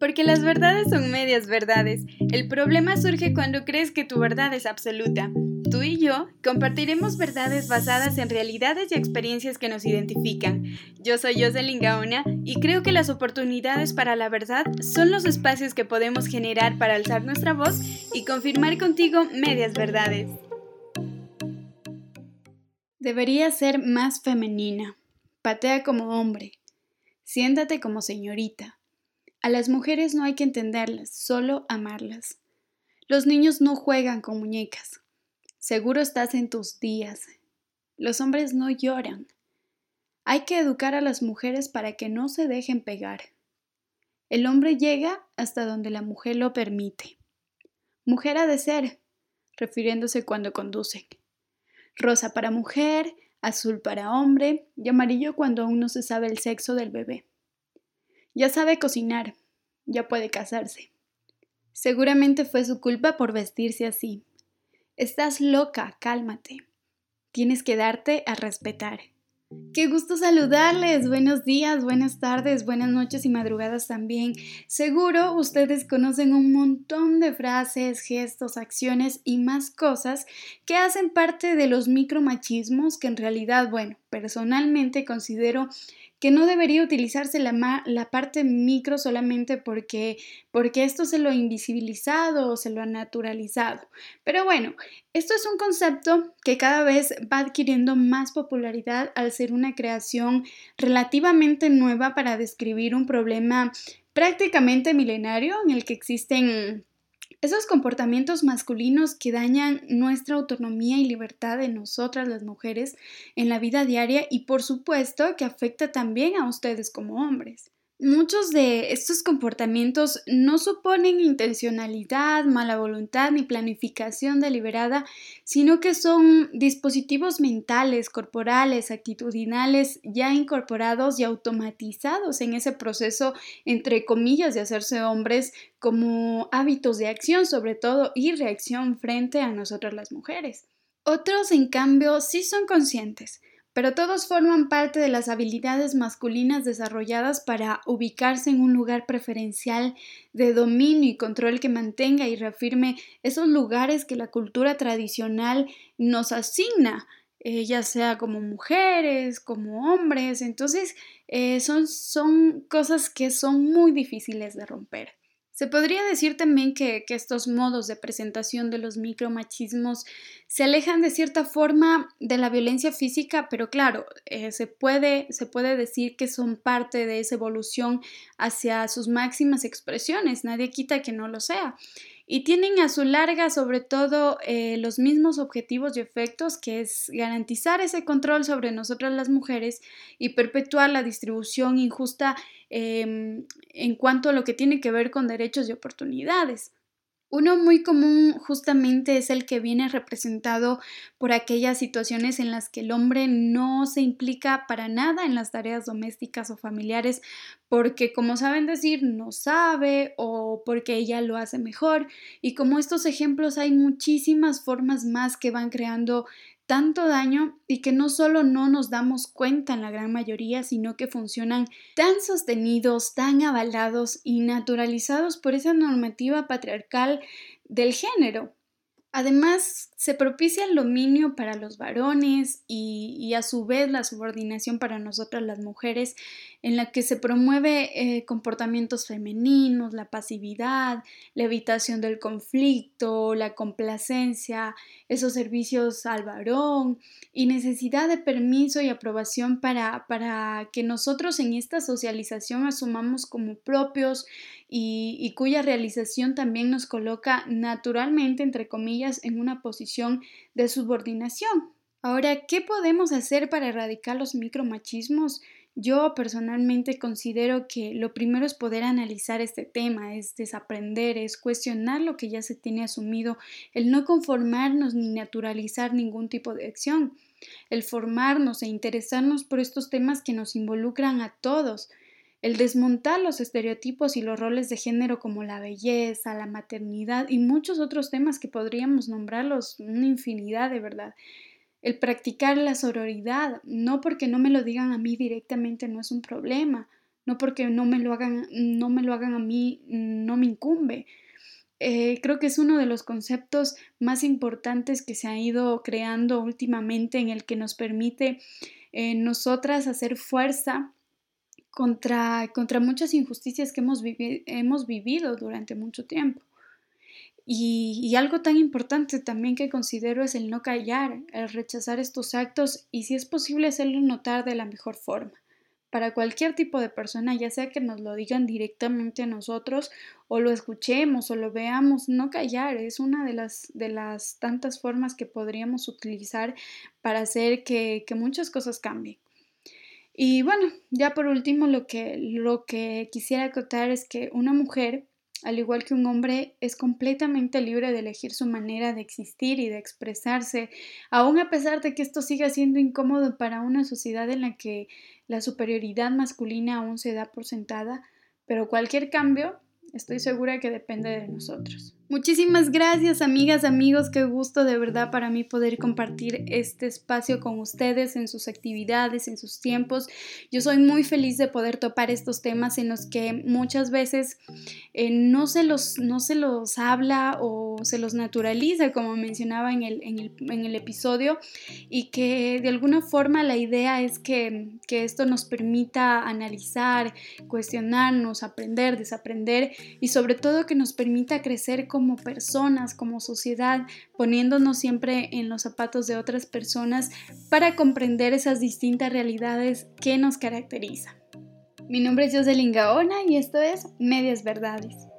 Porque las verdades son medias verdades. El problema surge cuando crees que tu verdad es absoluta. Tú y yo compartiremos verdades basadas en realidades y experiencias que nos identifican. Yo soy Jocelyn Gaona y creo que las oportunidades para la verdad son los espacios que podemos generar para alzar nuestra voz y confirmar contigo medias verdades. Debería ser más femenina. Patea como hombre. Siéntate como señorita. A las mujeres no hay que entenderlas, solo amarlas. Los niños no juegan con muñecas. Seguro estás en tus días. Los hombres no lloran. Hay que educar a las mujeres para que no se dejen pegar. El hombre llega hasta donde la mujer lo permite. Mujer ha de ser, refiriéndose cuando conducen. Rosa para mujer, azul para hombre y amarillo cuando aún no se sabe el sexo del bebé. Ya sabe cocinar, ya puede casarse. Seguramente fue su culpa por vestirse así. Estás loca, cálmate. Tienes que darte a respetar. Qué gusto saludarles. Buenos días, buenas tardes, buenas noches y madrugadas también. Seguro ustedes conocen un montón de frases, gestos, acciones y más cosas que hacen parte de los micromachismos que en realidad, bueno, personalmente considero que no debería utilizarse la, la, parte micro solamente porque, porque esto se lo ha invisibilizado o se lo ha naturalizado. Pero bueno, esto es un concepto que cada vez va adquiriendo más popularidad al ser una creación relativamente nueva para describir un problema prácticamente milenario en el que existen esos comportamientos masculinos que dañan nuestra autonomía y libertad de nosotras las mujeres en la vida diaria y por supuesto que afecta también a ustedes como hombres. Muchos de estos comportamientos no suponen intencionalidad, mala voluntad ni planificación deliberada, sino que son dispositivos mentales, corporales, actitudinales ya incorporados y automatizados en ese proceso, entre comillas, de hacerse hombres como hábitos de acción sobre todo y reacción frente a nosotras las mujeres. Otros, en cambio, sí son conscientes pero todos forman parte de las habilidades masculinas desarrolladas para ubicarse en un lugar preferencial de dominio y control que mantenga y reafirme esos lugares que la cultura tradicional nos asigna, eh, ya sea como mujeres, como hombres. Entonces, eh, son, son cosas que son muy difíciles de romper. Se podría decir también que, estos modos de presentación de los micromachismos se alejan de cierta forma de la violencia física, pero claro, eh, se, puede, se puede decir que son parte de esa evolución hacia sus máximas expresiones, nadie quita que no lo sea y tienen a su larga sobre todo eh, los mismos objetivos y efectos que es garantizar ese control sobre nosotras las mujeres y perpetuar la distribución injusta em, en cuanto a lo que tiene que ver con derechos y oportunidades. Uno muy común justamente es el que viene representado por aquellas situaciones en las que el hombre no se implica para nada en las tareas domésticas o familiares porque como saben decir no sabe o porque ella lo hace mejor. Y como estos ejemplos hay muchísimas formas más que van creando tanto daño y que no solo no nos damos cuenta en la gran mayoría, sino que funcionan tan sostenidos, tan avalados y naturalizados por esa normativa patriarcal del género. Además, se propicia el dominio para los varones y, a su vez la subordinación para nosotras las mujeres, en la que se promueve eh, comportamientos femeninos, la pasividad, la evitación del conflicto, la complacencia, esos servicios al varón y necesidad de permiso y aprobación para, para que nosotros en esta socialización asumamos como propios y, cuya realización también nos coloca naturalmente, entre comillas, en una posición de subordinación. Ahora, ¿qué podemos hacer para erradicar los micromachismos? Yo personalmente considero que lo primero es poder analizar este tema, es desaprender, es cuestionar lo que ya se tiene asumido, el no conformarnos ni naturalizar ningún tipo de acción, el formarnos e interesarnos por estos temas que nos involucran a todos, el desmontar los estereotipos y los roles de género como la belleza, la maternidad y muchos otros temas que podríamos nombrarlos una infinidad de verdad. El practicar la sororidad, no porque no me lo digan a mí directamente no es un problema, no porque no me lo hagan, no me lo hagan a mí, no me incumbe. Eh, creo que es uno de los conceptos más importantes que se ha ido creando últimamente en el que nos permite eh, nosotras hacer fuerza contra, contra muchas injusticias que hemos, hemos vivido durante mucho tiempo. Y, algo tan importante también que considero es el no callar, el rechazar estos actos y si es posible hacerlo notar de la mejor forma. Para cualquier tipo de persona, ya sea que nos lo digan directamente a nosotros o lo escuchemos o lo veamos, no callar es una de las, de las tantas formas que podríamos utilizar para hacer que, que muchas cosas cambien. Y bueno, ya por último lo que, lo que quisiera acotar es que una mujer al igual que un hombre, es completamente libre de elegir su manera de existir y de expresarse, aun a pesar de que esto siga siendo incómodo para una sociedad en la que la superioridad masculina aún se da por sentada, pero cualquier cambio estoy segura que depende de nosotros. Muchísimas gracias amigas, amigos, qué gusto de verdad para mí poder compartir este espacio con ustedes en sus actividades, en sus tiempos. Yo soy muy feliz de poder topar estos temas en los que muchas veces eh, no, se los, no se los habla o se los naturaliza, como mencionaba en el, en el, en el episodio, y que de alguna forma la idea es que, que esto nos permita analizar, cuestionarnos, aprender, desaprender y sobre todo que nos permita crecer como como personas, como sociedad, poniéndonos siempre en los zapatos de otras personas para comprender esas distintas realidades que nos caracterizan. Mi nombre es Jocelyn Gaona y esto es Medias Verdades.